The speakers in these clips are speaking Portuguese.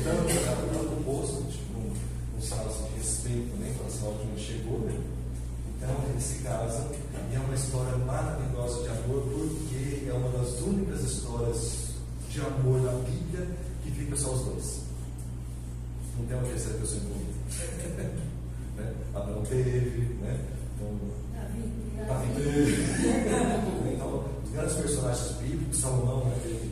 Então, o oposto, tipo, um, um assim, de respeito também, quando que ele chegou, né? Então, eles se casam e é uma história maravilhosa de amor, porque é uma das únicas histórias de amor na Bíblia que fica só os dois. Não tem uma terceira pessoa envolvida. né? Abraão teve, né? Então, Davi teve. então, os grandes personagens bíblicos, Salomão né, teve.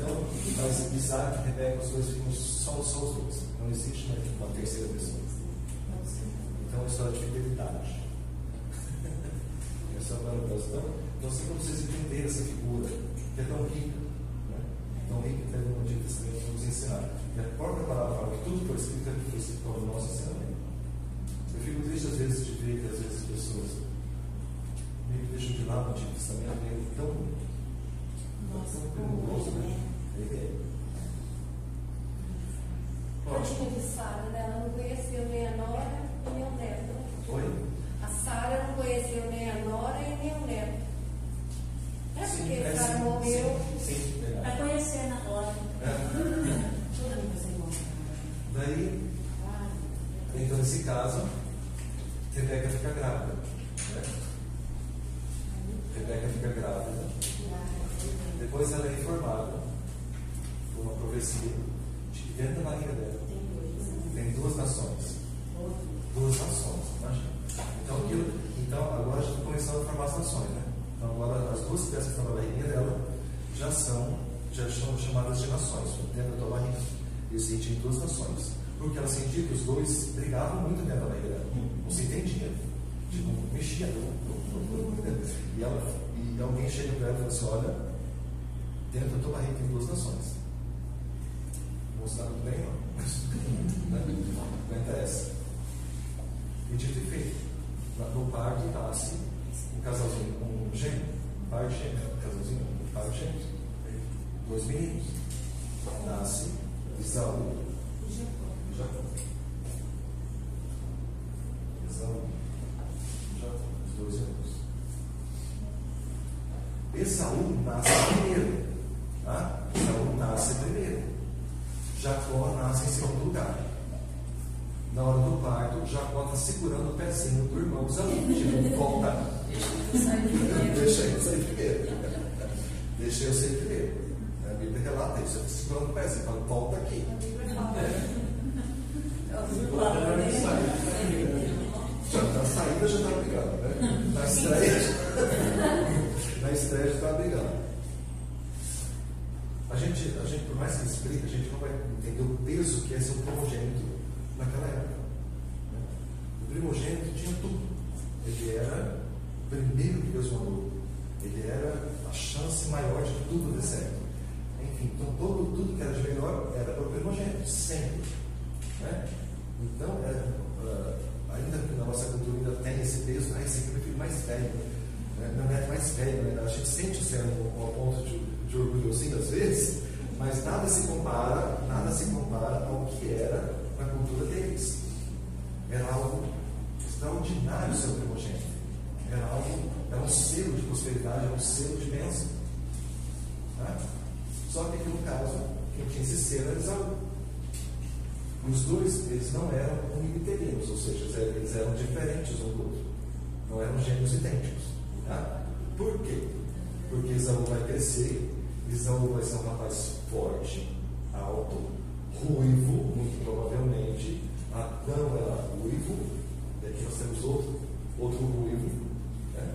Então, mas Isaac e Rebeca, os dois ficam só, só os dois. Não existe né, uma terceira pessoa. Então, é uma história de fidelidade. É maravilhosa. Então, então, assim como vocês entenderem essa figura, que é tão rica, né? tão rica que no Antigo Testamento nos ensinar. E a própria palavra fala que tudo foi escrito aqui foi escrito para o nosso ensinamento. Eu fico triste às vezes de ver que às vezes as pessoas meio que deixam de lado o Antigo Testamento, é tão, tão perigoso, né? É. Tadinha de Sara, ela não conheceu nem a nora e nem o neto. Oi? A Sara não conheceu nem a nora e nem o neto. É porque é, Sara morreu. Sim, sim, Vai verdade. conhecer na hora. É. Tudo que você mostra. Daí, então nesse caso, Rebeca fica grávida. Né? Rebeca fica grávida. Depois ela é informada profecia de que dentro da barriga dela tem duas nações. Duas nações, imagina. Então, aquilo, então agora já está começando a formar as nações, né? Então agora as duas peças que estão na barriguinha dela já são, já são chamadas de nações. Dentro da tua barriga existem duas nações. Porque ela sentia que os dois brigavam muito dentro da barriga dela. Não se entendia. Tipo, mexia. E, ela, e alguém chega para ela e fala assim, olha, dentro da tua barriga tem duas nações. Muito bem, não. Né? Não interessa. E dito e feito. No parto nasce um casalzinho, um gêmeo, um par gêmeo, um casalzinho, um par gêmeo. Dois meninos. Nasce Isaú e Jacó. Esaú e Jacó, dois irmãos. Esaú nasce primeiro. Tá? Esaú nasce primeiro. Jacó nasce em segundo lugar. Na hora do parto, Jacó está segurando o pezinho do irmão. Tipo, volta. Deixa eu sair primeiro. Deixa eu sair primeiro. A Bíblia relata isso. Ele segurando o pezinho, fala, volta aqui. Já na saída já está brigando, né? Na estreia, na estreia já está brigando. A gente, a gente, por mais que explique, a gente não vai entender o peso que é ser um primogênito naquela época. Né? O primogênito tinha tudo. Ele era o primeiro que Deus mandou. Ele era a chance maior de tudo dar certo. Enfim, então todo, tudo que era de melhor era para o primogênito, sempre. Né? Então, é, ah, ainda que na nossa cultura ainda tem esse peso, ah, esse aqui é meu filho mais velho, né? meu neto mais velho, né? a gente sente sendo um, um ponto de, de orgulhozinho às vezes, mas nada se compara, nada se compara ao que era na cultura deles. Era algo extraordinário o primogênito. Era algo, era um selo de prosperidade, era um selo de bênção. Tá? Só que aqui no caso, quem tinha esse selo era Esaú. E os dois, eles não eram univitelinos, ou seja, eles eram diferentes um do outro. Não eram gêmeos idênticos. Tá? Por quê? Porque Esaú vai crescer, Esaú vai ser um rapaz forte, alto, ruivo, muito provavelmente. Adão era ruivo, e aqui nós temos outro, outro ruivo. Né?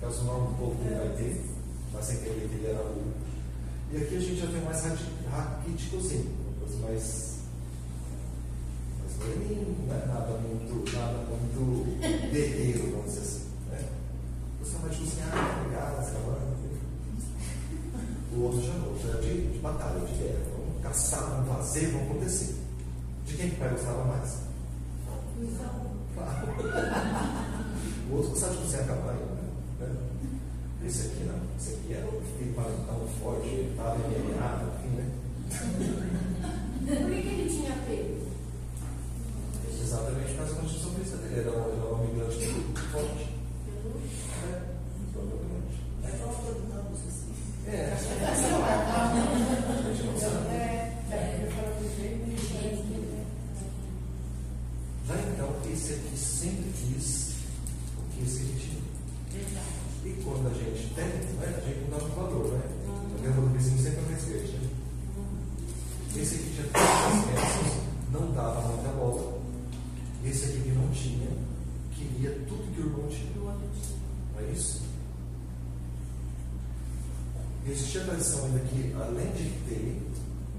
Caso, o povo que ele vai ter, mas sem entender que ele era ruivo. E aqui a gente já tem mais raquíticozinho, uma coisa mais mas moreninho, não é nada muito, nada muito guerreiro, vamos dizer assim. Né? Você vai cozinhar, pegar, escalando. O outro já não, já de, de batalha, de guerra. Vamos caçar, vamos fazer, vamos acontecer. De quem que pai gostava mais? Claro. O outro gostava de cozinhar cabanha. Né? Esse aqui não. Esse aqui era o filho tão forte, estava envenenado, enfim, né? Por que, que ele tinha pego? Exatamente causa da Constituição Cristã. Ele era um, ele era um imigrante muito forte. né? A gente não dá um valor, né? O meu monopolizinho sempre apareceu, né? Esse aqui tinha três peças, não dava muita bola. Esse aqui que não tinha, queria tudo que o irmão tinha. Não é isso? Existia a tradição ainda que, além de ter,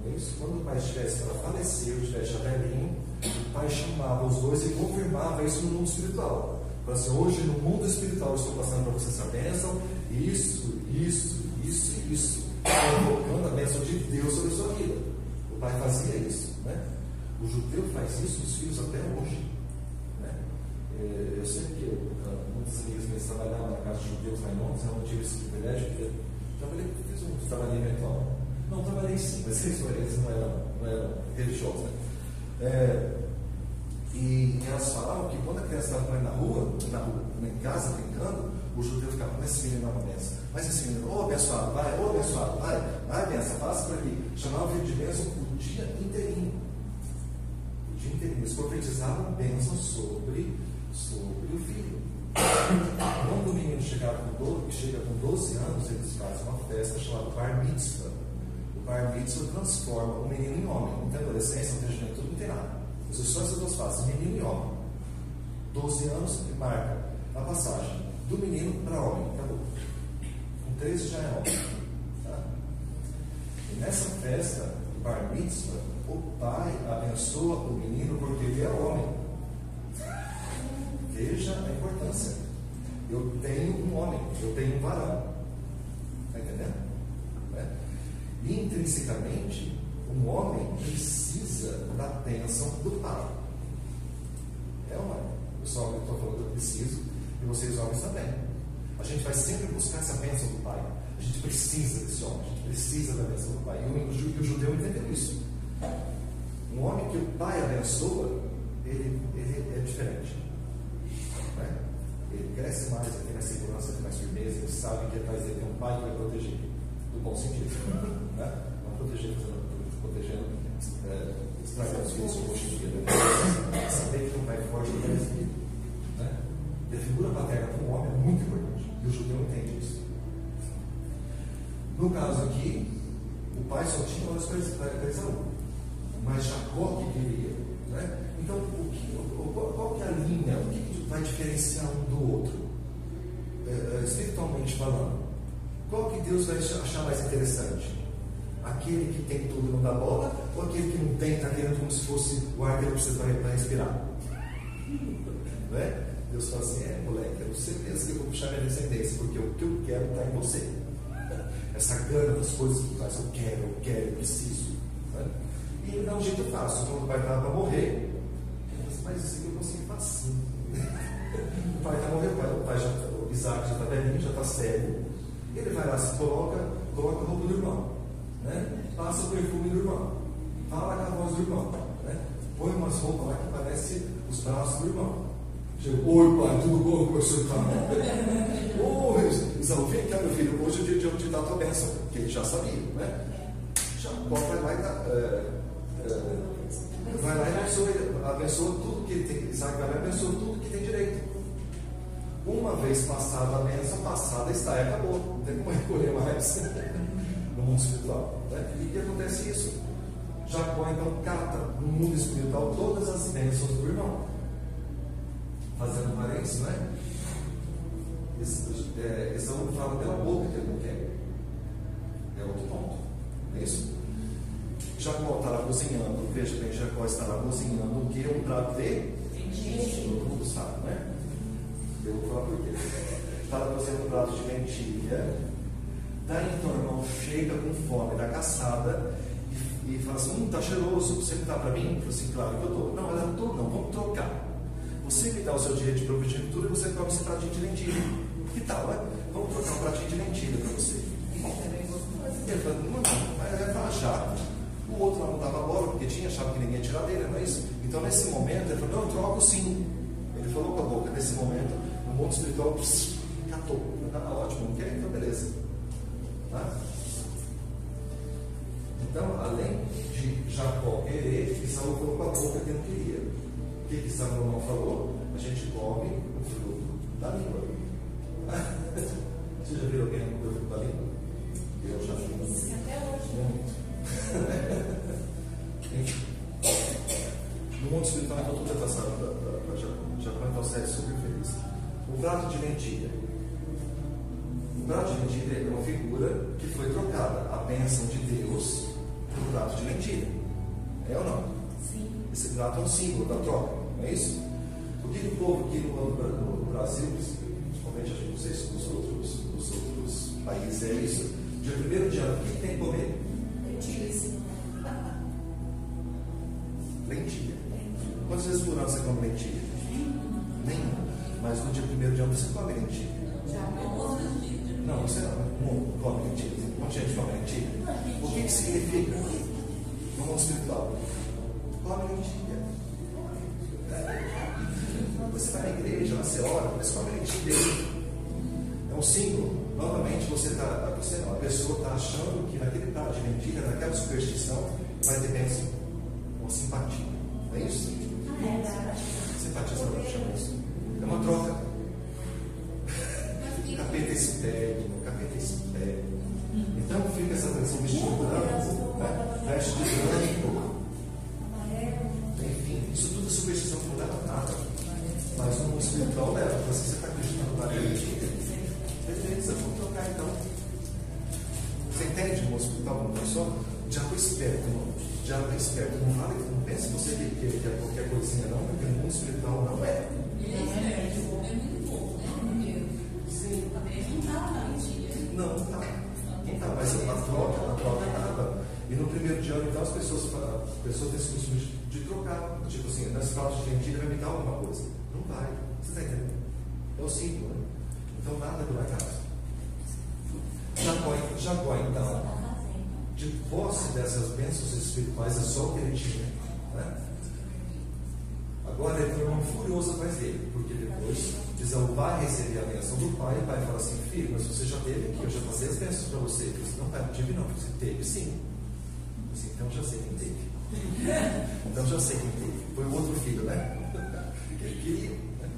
não é isso? Quando o pai estivesse para falecer, ou estivesse até velhinho, o pai chamava os dois e confirmava isso no mundo espiritual. Falava assim, hoje no mundo espiritual eu estou passando para você essa bênção, isso, isso, isso e isso. Colocando a bênção de Deus sobre a sua vida. O pai fazia isso. Né? O judeu faz isso, os filhos até hoje. Né? É, eu sei que eu, muitos amigos meus trabalhavam na casa de judeus lá em Londres, eu não tive esse privilégio, porque trabalhei, fiz um trabalho eventual. Não, trabalhei sim, mas eles não eram, não eram religiosos. Né? É, e elas falavam que quando a criança estava na rua, na rua, em casa, brincando, o judeu ficava, mas esse menino é uma benção. Mas esse menino, ô oh, abençoado, vai, ô oh, abençoado, vai, vai, benção, passa por aqui. Chamava o filho de bênção o dia inteirinho. O dia inteirinho. Eles profetizavam bênção sobre, sobre o filho. Quando o menino chegava com 12, chega com 12 anos, eles fazem uma festa chamada Bar Mitzvah. O Bar Mitzvah transforma o menino em homem. Não tem adolescência, não tem juventude, não tem nada. As só essas duas fases, menino e homem. 12 anos marca a passagem do menino para homem. Acabou. Com 13 já é homem. Tá? E nessa festa do Bar Mitzvah, o pai abençoa o menino porque ele é homem. Veja a importância. Eu tenho um homem, eu tenho um varão. Está entendendo? Né? Intrinsecamente, um homem precisa da bênção do pai. É uma. Eu só estou falando, eu preciso, vocês homens também. A gente vai sempre buscar essa bênção do pai. A gente precisa desse homem, a gente precisa da bênção do pai. E o, judeu entendeu isso. Um homem que o pai abençoa, ele, ele é diferente. Né? Ele cresce mais, ele tem mais segurança, ele tem mais firmeza, ele sabe que atrás dele tem um pai que vai proteger. Do bom sentido. Né? Não proteger, protegendo, é, estragando os filhos hoje em. Né? Saber que um pai forte é? E a figura paterna para um homem é muito importante. E o judeu entende isso. No caso aqui, o pai só tinha olhos para Esaú. Mas Jacó que queria. Né? Então, o que, o, qual que é a linha? O que vai diferenciar um do outro? É, é, espiritualmente falando. Qual que Deus vai achar mais interessante? Aquele que tem tudo e não dá bola, ou aquele que não tem, está querendo como se fosse o ar que ele precisa para respirar? Não é? Deus fala assim: é, moleque, eu tenho certeza que eu vou puxar minha descendência, porque o que eu quero está em você. Essa gana das coisas que faz, eu quero, eu quero, eu preciso. Né? E ele dá um jeito fácil. Quando o pai estava para morrer, ele diz, mas isso aqui eu consegui facinho. o pai está morrendo, o pai, o pai já, o Isaac já está velhinho, já está cego. Ele vai lá, se coloca, coloca a roupa do irmão né? passa o perfume do irmão, fala com a voz do irmão, né? põe umas roupas lá que parece os braços do irmão. Oi pai, tudo bom? Como você está? Oi, Isaú, vem cá meu filho, hoje é o dia de dar a tua bênção, que ele já sabia, né? Já vai lá e dá, é, é, vai lá e abençoa, abençoa tudo que tem, Isaac vai lá e abençoa tudo que tem direito. Uma vez passada a bênção, passada está e acabou, não tem como recolher mais no mundo espiritual. Né? E que acontece isso? Jacó então cata no mundo espiritual todas as bênçãos do Fazendo parênteses, não é? Esaú fala pela boca que ele não quer. É outro ponto. É isso? Jacó estará cozinhando, veja bem, Jacó estará cozinhando o que? Um prato de Todo mundo sabe, né? Eu vou falar por quê. Estava cozinhando um prato de lentilha Daí então, irmão, chega com fome da caçada e, e fala assim: hum, tá cheiroso, você me dá para mim? Eu falei assim: claro que eu dou. Não, ela não dou, não, vamos trocar. Você me dá o seu direito de primogenitura e você come esse pratinho de lentilha. Que tal, né? Vamos trocar um pratinho de lentilha para você. Ele falou: não, mas é para achar. O outro lá não dava bola porque tinha, achava que ninguém ia tirar dele, não é isso? Então, nesse momento, ele falou: não, eu troco sim. Ele falou com a boca: nesse momento, no mundo espiritual, pss, catou. Tá ótimo, não quer? Então, beleza. Tá? Então, além de Jacó querer, Isaú colocou a boca que não queria. O que, que Salomão falou? A gente come o fruto da língua. Você já viu alguém comer o fruto da língua? Eu já vi. Até hoje. Muito. no mundo espiritual, então, tudo já está sabendo. Já comentou sério super feliz. O prato de lentilha prato de lentilha é uma figura que foi trocada. A bênção de Deus pelo prato de lentilha. É ou não? Sim. Esse prato é um símbolo da troca, não é isso? O que o povo aqui no, Brasil, principalmente acho que não sei se nos outros, nos outros países é isso, dia 1 de ano, o que tem que comer? Lentilha. Lentilha. Quantas vezes por ano você come lentilha? Nenhuma. Mas no dia 1 de ano você come lentilha. Não, você não, não come lentilha. Um monte de gente come lentilha. O que, que significa no mundo espiritual? Come lentilha. Você vai na igreja, você ora, mas come lentilha. É um símbolo. Novamente, você está, você não, a pessoa está achando que naquele prato de lentilha, naquela superstição, vai ter bênção ou simpatia. Não é isso? Simpatia, você chama isso? É uma troca. O capeta é esperto, o capeta é esperto. Então fica essa tradição vestido branco, né? veste de branco. Então. Você entende o mundo espiritual como funciona? O diabo é esperto, irmão. O diabo é esperto. Não fala, não pense você que, que, que é qualquer coisinha, não, porque no mundo espiritual não é. Sim. Não, não tá. Não tá, mas a troca, a troca acaba. E no primeiro dia, então, as pessoas, as pessoas têm esse costume de, trocar. Tipo assim, nesse prato de lentilha vai me dar alguma coisa. Não vai. Você está entendendo? É o símbolo, né? Então nada é por acaso. Jacó, Jacó, então, de posse dessas bênçãos espirituais, é só o que ele tinha. Né? Agora ele foi um furioso atrás dele, porque depois Isaú vai receber a bênção do pai, e o pai fala assim: Filho, mas você já teve aqui, eu já passei as bênçãos para você. Ele disse: Não, pai, não tive não. Você teve sim. Disse, então já sei quem teve. então já sei quem teve. Foi o outro filho, né? Ele queria. Né?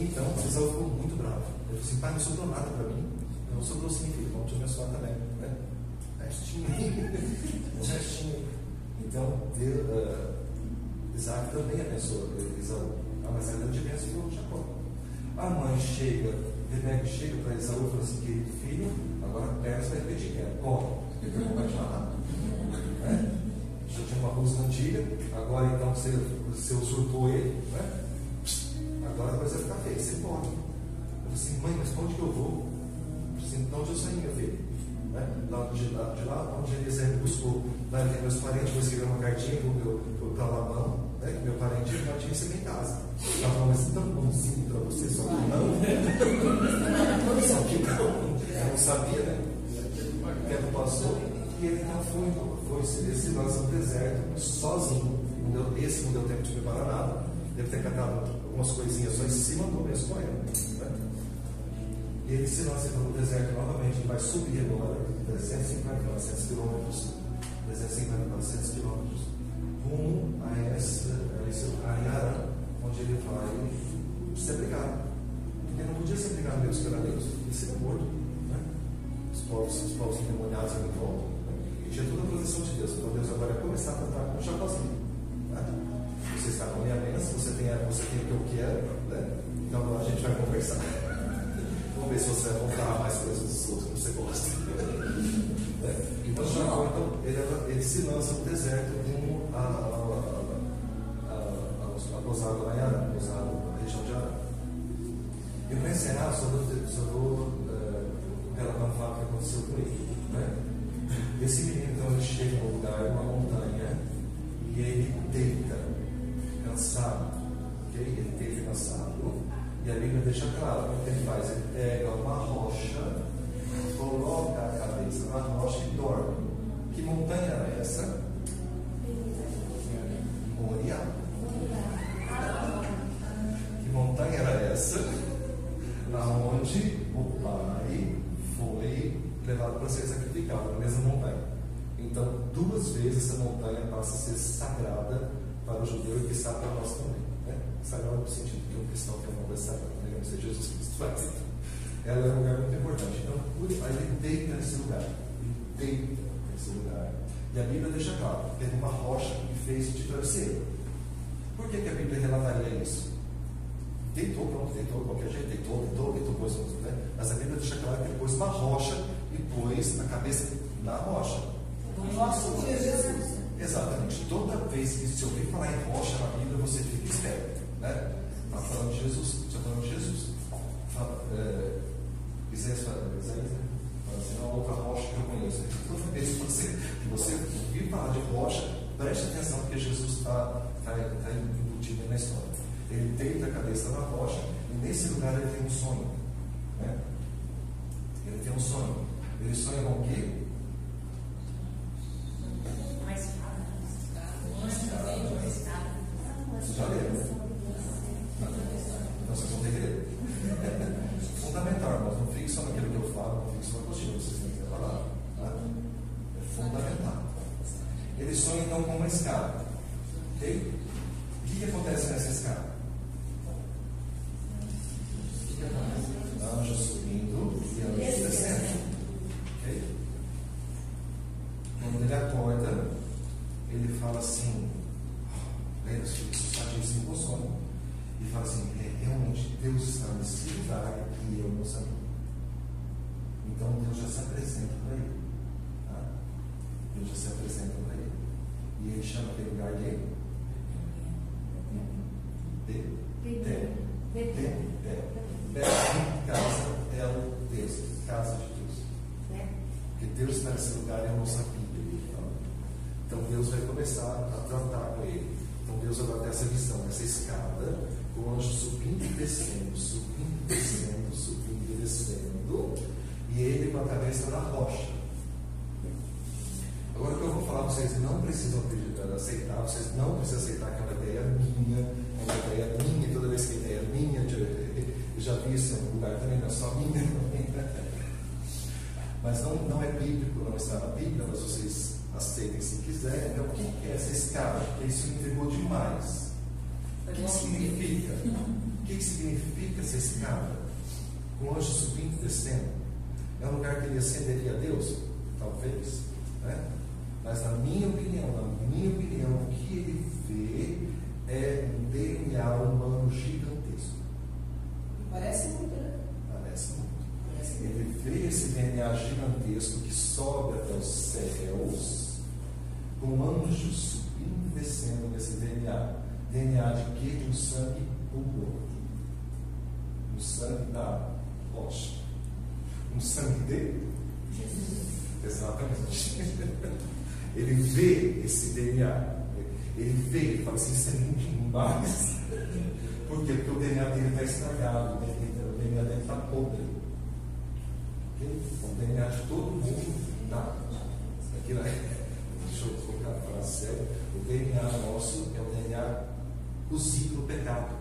Então Isaú ficou muito bravo. Ele falou assim: Pai, não sobrou nada para mim. Não sobrou sim, filho, vamos te abençoar também. Né? Restinho. restinho. Então, Deus. ah, Isaac também abençoou Esaú. Ah, mas a grande bênção foi Jacó. A mãe chega, Rebeca chega para Esaú e fala assim: querido filho, agora pega essa é come, porque eu vai te matar. Já tinha uma música antiga, agora então você, você usurpou ele, né? agora a coisa vai ficar feia, você pode. Eu falei assim: mãe, mas para onde que eu vou? Assim: de onde eu saí, meu filho? Né? Lá, de, lá, de lá onde ele sempre buscou, lá ele tem meus parentes, vou escrever uma cartinha para o meu Labão, né? que meu parente já tinha recebido em casa. Ela falou, mas tão bonzinho para você, só que não. só que não. Eu não sabia, né? O tempo passou e ele não foi, foi esse lança no deserto, sozinho. Não deu, esse não deu tempo de preparar nada. Deve ter catado algumas coisinhas só em cima do mesmo correndo. Né? E ele se lança no deserto novamente, ele vai subir agora 350, 400 quilômetros. 350, 400 quilômetros rumo a essa, a esse lugar em Arã, onde ele vai ser brigado. Porque não podia ser brigado Deus pela Deus, ele seria morto. Né? Os povos, os povos endemoniados em volta. Né? E tinha toda a proteção de Deus. Então Deus agora vai começar a tratar com o Jacózinho. Né? Você está com a minha bênção, você tem, você tem o que eu quero, né? então a gente vai conversar. Ver se você vai contar mais coisas dos outros que você gosta. Né? Então, Jacó, então, ele, ele se lança no deserto rumo a, a, a, a, a, a lá em Gozado, na região de Arã. E para encerrar, só vou, só vou um fato que aconteceu com ele. Né? Esse menino, então, ele chega num lugar, uma montanha, e ele deita, cansado. ok? Ele deita cansado. E a Bíblia deixa claro o que ele faz. Ele pega uma rocha, coloca a cabeça na rocha e dorme. Que montanha era essa? Moriá. Que montanha era essa? Aonde o pai foi levado para ser sacrificado, na mesma montanha. Então, duas vezes essa montanha passa a ser sagrada para o judeu e que está para nós também. Sagrada no sentido que um cristão tem uma coisa sagrada, né? Não ser Jesus Cristo faz. Ela é um lugar muito importante. Então, aí ele deita nesse lugar. Ele deita nesse lugar. E a Bíblia deixa claro: teve uma rocha que fez de travesseiro. Por que, que a Bíblia relataria isso? deitou, pronto, deitou, de qualquer jeito, deitou, deitou, deitou, pôs, né? Mas a Bíblia deixa claro que ele pôs uma rocha e pôs a cabeça na rocha. No nosso dia, Jesus. Exatamente. Toda vez que se ouvir falar em rocha na Bíblia, você fica esperto. Né? Está falando de Jesus. Está falando de Jesus. Fala, é, Isaías fala, Isaías, né? Fala assim, não, outra rocha que eu conheço. Toda vez que você, que você ouvir falar de rocha, preste atenção, porque Jesus está tá, tá embutido na história. Ele deita a cabeça na rocha e nesse lugar ele tem um sonho. Né? Ele tem um sonho. Ele sonha com o quê? Vocês já leram? né? Então vocês vão ter que ler. Fundamental, mas não fique só naquilo que eu falo, não fique só na apostila, vocês têm que palavra. Tá? É fundamental. Ele sonha então com uma escada. Ok? O que, que acontece nessa escada? O que, que acontece? Anjo subindo e anjo descendo. Ok? Quando ele acorda, ele fala assim, lembra-se, satisfeito com sono, e fala assim, é, realmente Deus está nesse lugar e eu não sabia. Então Deus já se apresenta para ele. Tá? Deus já se apresenta para ele. E ele chama aquele lugar de Betel. Betel. Betel. Betel. Casa é o Deus. Casa de Deus. Né? Porque Deus está nesse lugar não sabia. ele fala. Então Deus vai começar a tratar com ele. Então Deus vai ter essa visão, essa escada, com o anjo subindo e descendo, subindo e descendo, subindo e descendo, e ele com a cabeça na rocha. Agora o que eu vou falar, vocês não precisam acreditar, aceitar, vocês não precisam aceitar que é uma ideia minha, é uma ideia minha, toda vez que a ideia é minha, eu já vi isso em algum lugar também, não é só minha. Mas não, não é bíblico, não está na Bíblia, mas vocês aceitem se quiserem. Então, o que é essa escada? Porque isso me entregou demais. O que, que significa? O que, significa essa escada? Com o anjo subindo e descendo? É um lugar que ele ascenderia a Deus? Talvez. Né? Mas na minha opinião, na minha opinião, o que ele vê é um DNA humano gigantesco. Parece muito. Parece muito. Ele vê DNA gigantesco que sobe até os céus, com anjos subindo e descendo nesse DNA. DNA de quê? De um sangue puro. Um sangue da rocha. Um sangue de Exatamente. Ele vê esse DNA. Ele vê, ele fala assim, isso é muito demais. Por quê? Porque o DNA dele está estragado, o DNA dele está podre. O DNA de todo mundo está. Aqui na... Deixa eu colocar a frase séria. O DNA nosso é o DNA cozido no pecado.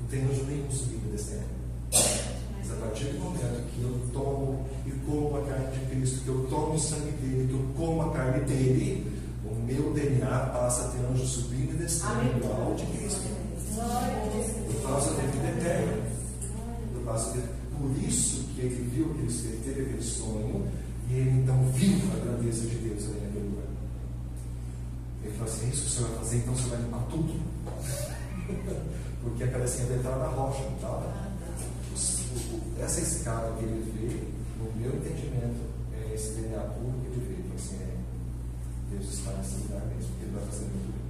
Não tem anjo nenhum subindo e descendo. Mas a partir do momento que eu tomo e como a carne de Cristo, que eu tomo o sangue dele, que eu como a carne dele, o meu DNA passa a ter anjo subindo e descendo igual de Cristo. Por causa da vida eterna. Por causa de, por isso ele viu, que ele teve aquele sonho, e ele então viu a grandeza de Deus ali naquele lugar. Ele falou assim: é isso que o senhor vai fazer, então senhor vai limpar tudo. Porque a cabecinha dele estava na rocha, não estava? Essa escada que ele vê, no meu entendimento, é esse DNA puro que ele vê. Falou assim: é, Deus está nesse lugar mesmo, porque ele vai fazer muito bem.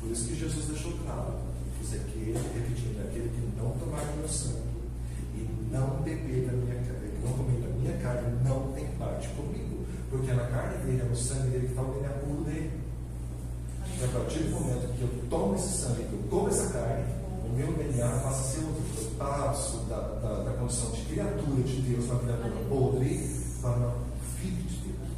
Por isso que Jesus deixou claro: diz aquele, repetindo, aquele que não tomar meu sangue não beber da minha carne, não comer da minha carne, não tem parte comigo. Porque é na carne dele, é no sangue dele que está o DNA dele. E a partir do momento que eu tomo esse sangue, que eu como essa carne, o meu DNA passa a ser outro. Eu passo da, da, da condição de criatura de Deus, uma criatura podre, para filho de Deus.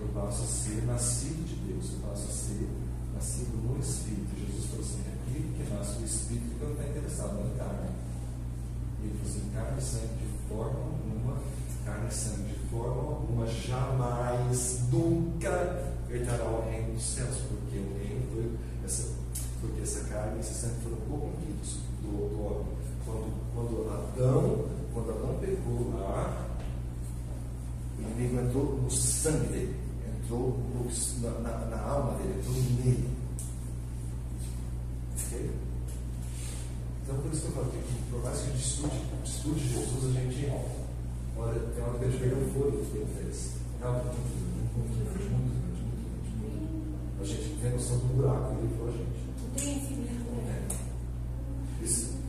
Eu passo a ser nascido de Deus, eu passo a ser nascido no Espírito. Jesus falou assim: aquele que nasce do Espírito que não está interessado na carne. E ele carne e sangue de forma alguma, carne e sangue de forma alguma, jamais, nunca herdará o reino dos céus, porque o reino foi essa, porque essa carne e esse sangue foram corrompidos do, do quando, quando Adão, quando Adão pegou lá, o inimigo entrou no sangue dele, entrou no, na, na, na alma dele, entrou nele. Então, por isso que eu falo que, por mais que a gente estude, estude Jesus, a gente. Olha, tem hora que a gente pega o fôlego que ele fez. Realmente, muito, muito grande, muito grande, muito grande. Muito. A gente tem noção do buraco que ele falou a gente. Tem esse né? É. Isso.